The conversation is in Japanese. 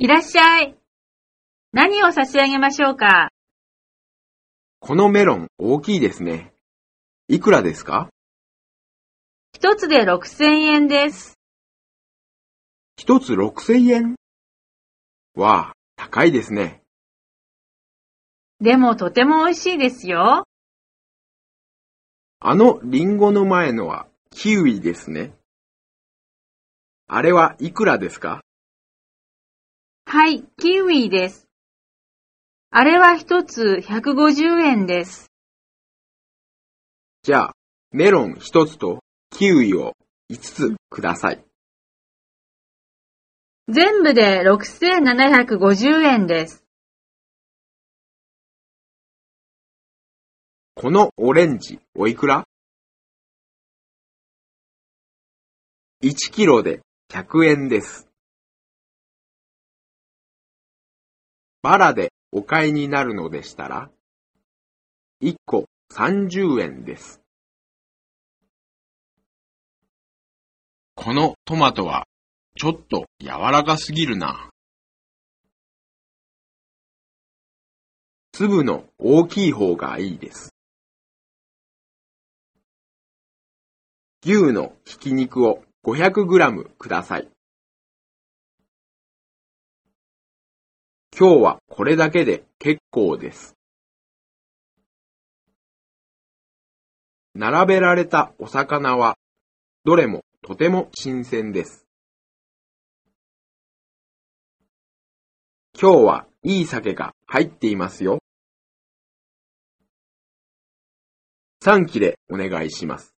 いらっしゃい。何を差し上げましょうか？このメロン大きいですね。いくらですか？一つで6000円です。一つ6000円？わあ、高いですね。でもとても美味しいですよ。あのリンゴの前のはキウイですね。あれはいくらですか？はい、キウイです。あれは一つ150円です。じゃあ、メロン一つとキウイを5つください。全部で6750円です。このオレンジおいくら ?1 キロで100円です。バラでお買いになるのでしたら、1個30円です。このトマトはちょっと柔らかすぎるな。粒の大きい方がいいです。牛のひき肉を 500g ください。今日はこれだけで結構です。並べられたお魚はどれもとても新鮮です。今日はいい酒が入っていますよ。3切れお願いします。